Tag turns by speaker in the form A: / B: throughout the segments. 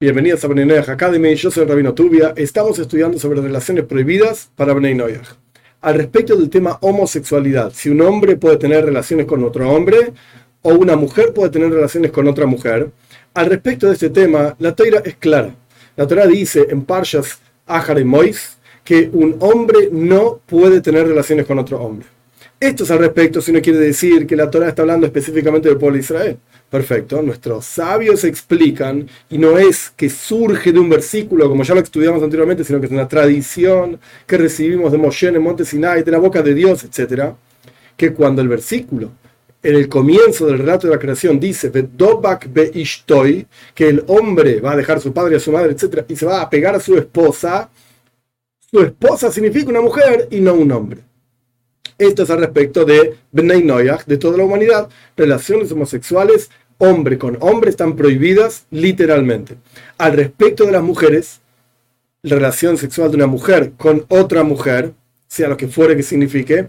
A: Bienvenidos a Noyaj Academy, yo soy Rabino Tubia. Estamos estudiando sobre relaciones prohibidas para Noyaj. Al respecto del tema homosexualidad, si un hombre puede tener relaciones con otro hombre o una mujer puede tener relaciones con otra mujer, al respecto de este tema, la Torah es clara. La Torah dice en Parshas Ahar y Mois que un hombre no puede tener relaciones con otro hombre. Esto es al respecto, si no quiere decir que la Torah está hablando específicamente del pueblo de Israel. Perfecto, nuestros sabios explican, y no es que surge de un versículo como ya lo estudiamos anteriormente, sino que es una tradición que recibimos de Moshe en el monte Sinai, de la boca de Dios, etc., que cuando el versículo en el comienzo del relato de la creación dice que el hombre va a dejar a su padre y a su madre, etc., y se va a pegar a su esposa, su esposa significa una mujer y no un hombre. Esto es al respecto de Bnei Noyach, de toda la humanidad. Relaciones homosexuales, hombre con hombre, están prohibidas literalmente. Al respecto de las mujeres, la relación sexual de una mujer con otra mujer, sea lo que fuere que signifique,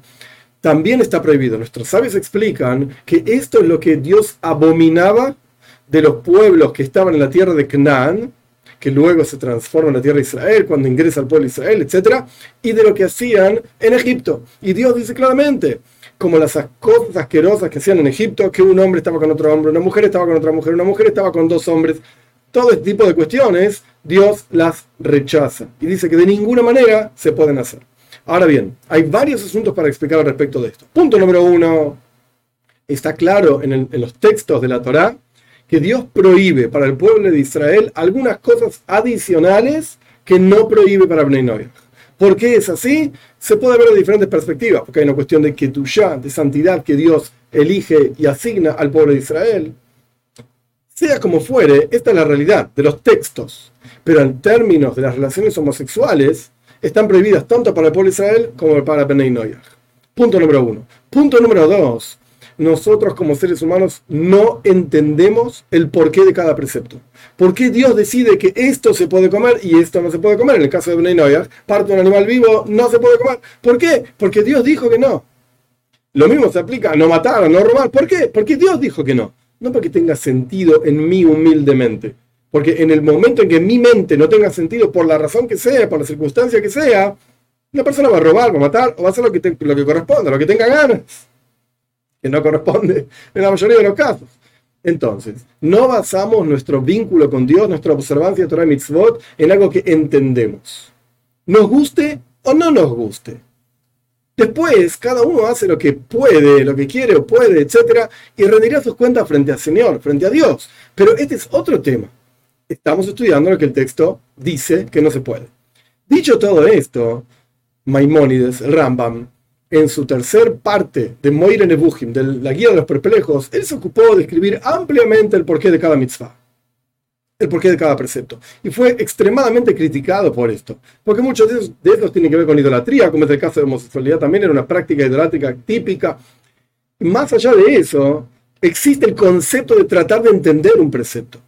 A: también está prohibido. Nuestros sabios explican que esto es lo que Dios abominaba de los pueblos que estaban en la tierra de Canaán, que luego se transforma en la tierra de Israel, cuando ingresa al pueblo de Israel, etc., y de lo que hacían en Egipto. Y Dios dice claramente, como las cosas asquerosas que hacían en Egipto, que un hombre estaba con otro hombre, una mujer estaba con otra mujer, una mujer estaba con dos hombres, todo este tipo de cuestiones, Dios las rechaza y dice que de ninguna manera se pueden hacer. Ahora bien, hay varios asuntos para explicar al respecto de esto. Punto número uno, está claro en, en los textos de la Torá que Dios prohíbe para el pueblo de Israel algunas cosas adicionales que no prohíbe para Bnei. ¿Por qué es así? Se puede ver de diferentes perspectivas, porque hay una cuestión de ketushá, de santidad que Dios elige y asigna al pueblo de Israel. Sea como fuere, esta es la realidad de los textos, pero en términos de las relaciones homosexuales, están prohibidas tanto para el pueblo de Israel como para Bnei. Punto número uno. Punto número dos nosotros como seres humanos no entendemos el porqué de cada precepto. ¿Por qué Dios decide que esto se puede comer y esto no se puede comer? En el caso de Bnei parte de un animal vivo no se puede comer. ¿Por qué? Porque Dios dijo que no. Lo mismo se aplica a no matar, a no robar. ¿Por qué? Porque Dios dijo que no. No porque tenga sentido en mí humildemente. Porque en el momento en que mi mente no tenga sentido por la razón que sea, por la circunstancia que sea, la persona va a robar, va a matar o va a hacer lo que, lo que corresponda, lo que tenga ganas que no corresponde en la mayoría de los casos. Entonces, no basamos nuestro vínculo con Dios, nuestra observancia de Torah Mitzvot, en algo que entendemos. Nos guste o no nos guste. Después, cada uno hace lo que puede, lo que quiere o puede, etc. Y rendirá sus cuentas frente al Señor, frente a Dios. Pero este es otro tema. Estamos estudiando lo que el texto dice que no se puede. Dicho todo esto, Maimónides, Rambam, en su tercer parte de Moire Nebuchim, de la guía de los perplejos, él se ocupó de escribir ampliamente el porqué de cada mitzvah, el porqué de cada precepto. Y fue extremadamente criticado por esto, porque muchos de esos, de tienen que ver con idolatría, como es el caso de homosexualidad, también era una práctica idolátrica típica. Y más allá de eso, existe el concepto de tratar de entender un precepto.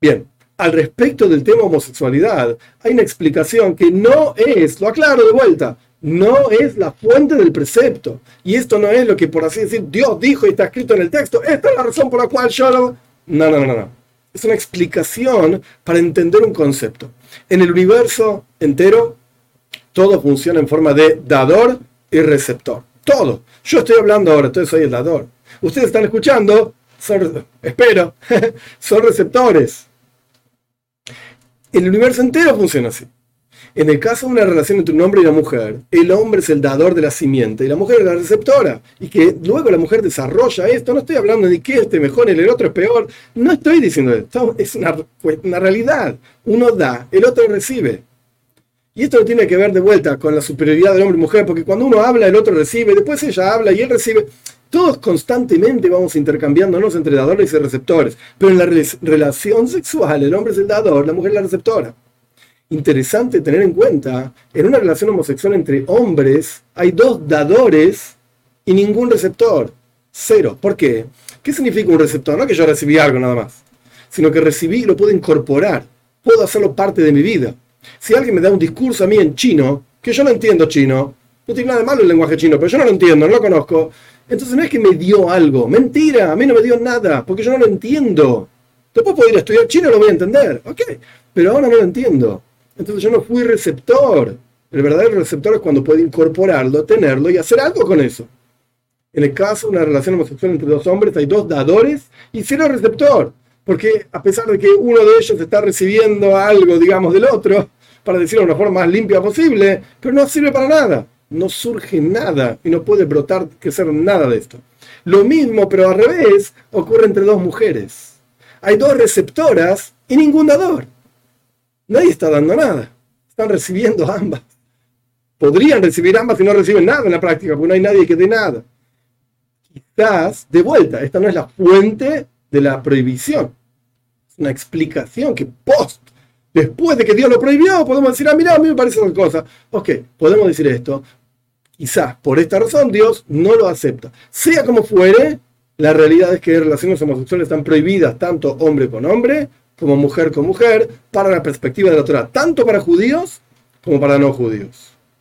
A: Bien, al respecto del tema homosexualidad, hay una explicación que no es, lo aclaro de vuelta, no es la fuente del precepto. Y esto no es lo que, por así decir, Dios dijo y está escrito en el texto. Esta es la razón por la cual yo lo... No, no, no, no. Es una explicación para entender un concepto. En el universo entero, todo funciona en forma de dador y receptor. Todo. Yo estoy hablando ahora, entonces soy el dador. Ustedes están escuchando, espero, son receptores. El universo entero funciona así. En el caso de una relación entre un hombre y una mujer, el hombre es el dador de la simiente y la mujer es la receptora. Y que luego la mujer desarrolla esto. No estoy hablando de que este mejor el otro es peor. No estoy diciendo esto. Es una, una realidad. Uno da, el otro recibe. Y esto no tiene que ver de vuelta con la superioridad del hombre y mujer, porque cuando uno habla, el otro recibe, después ella habla y él recibe. Todos constantemente vamos intercambiándonos entre dadores y receptores. Pero en la relación sexual, el hombre es el dador, la mujer es la receptora interesante tener en cuenta, en una relación homosexual entre hombres hay dos dadores y ningún receptor. Cero. ¿Por qué? ¿Qué significa un receptor? No que yo recibí algo nada más, sino que recibí y lo puedo incorporar. Puedo hacerlo parte de mi vida. Si alguien me da un discurso a mí en chino, que yo no entiendo chino, no tiene nada malo el lenguaje chino, pero yo no lo entiendo, no lo conozco. Entonces no es que me dio algo. Mentira, a mí no me dio nada, porque yo no lo entiendo. Después podría estudiar chino, lo voy a entender. Ok, pero ahora no lo entiendo. Entonces yo no fui receptor. El verdadero receptor es cuando puede incorporarlo, tenerlo y hacer algo con eso. En el caso de una relación homosexual entre dos hombres, hay dos dadores y cero receptor. Porque a pesar de que uno de ellos está recibiendo algo, digamos, del otro, para decirlo de una forma más limpia posible, pero no sirve para nada. No surge nada y no puede brotar, que ser nada de esto. Lo mismo, pero al revés, ocurre entre dos mujeres. Hay dos receptoras y ningún dador. Nadie está dando nada. Están recibiendo ambas. Podrían recibir ambas y no reciben nada en la práctica, porque no hay nadie que dé nada. Quizás, de vuelta, esta no es la fuente de la prohibición. Es una explicación que post, después de que Dios lo prohibió, podemos decir, ah, mira, a mí me parece una cosa. Ok, podemos decir esto. Quizás por esta razón Dios no lo acepta. Sea como fuere, la realidad es que relaciones homosexuales están prohibidas tanto hombre con hombre como mujer con mujer, para la perspectiva de la Torah, tanto para judíos como para no judíos.